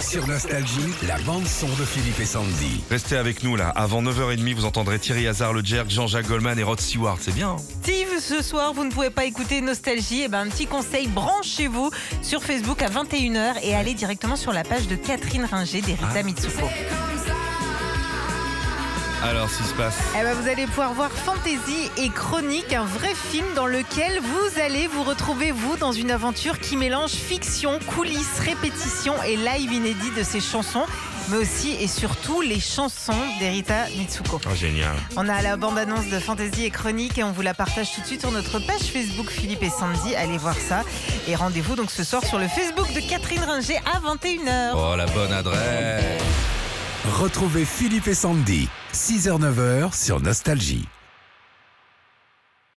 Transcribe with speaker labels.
Speaker 1: Sur Nostalgie, la bande-son de Philippe et Sandy.
Speaker 2: Restez avec nous là. Avant 9h30, vous entendrez Thierry Hazard, le Jerk, Jean-Jacques Goldman et Rod Stewart. C'est bien. hein?
Speaker 3: Si ce soir vous ne pouvez pas écouter Nostalgie, eh ben, un petit conseil, branchez-vous sur Facebook à 21h et allez directement sur la page de Catherine Ringer d'Erita Mitsuko.
Speaker 2: Alors, ce qui se passe.
Speaker 3: Eh ben, vous allez pouvoir voir Fantasy et Chronique, un vrai film dans lequel vous allez vous retrouver, vous, dans une aventure qui mélange fiction, coulisses, répétitions et live inédit de ses chansons, mais aussi et surtout les chansons d'Erita Mitsuko.
Speaker 2: Oh, génial.
Speaker 3: On a la bande-annonce de Fantasy et Chronique et on vous la partage tout de suite sur notre page Facebook Philippe et Sandy. Allez voir ça. Et rendez-vous donc ce soir sur le Facebook de Catherine Ringer à 21h.
Speaker 2: Oh, la bonne adresse.
Speaker 1: Retrouvez Philippe et Sandy, 6h-9h sur Nostalgie.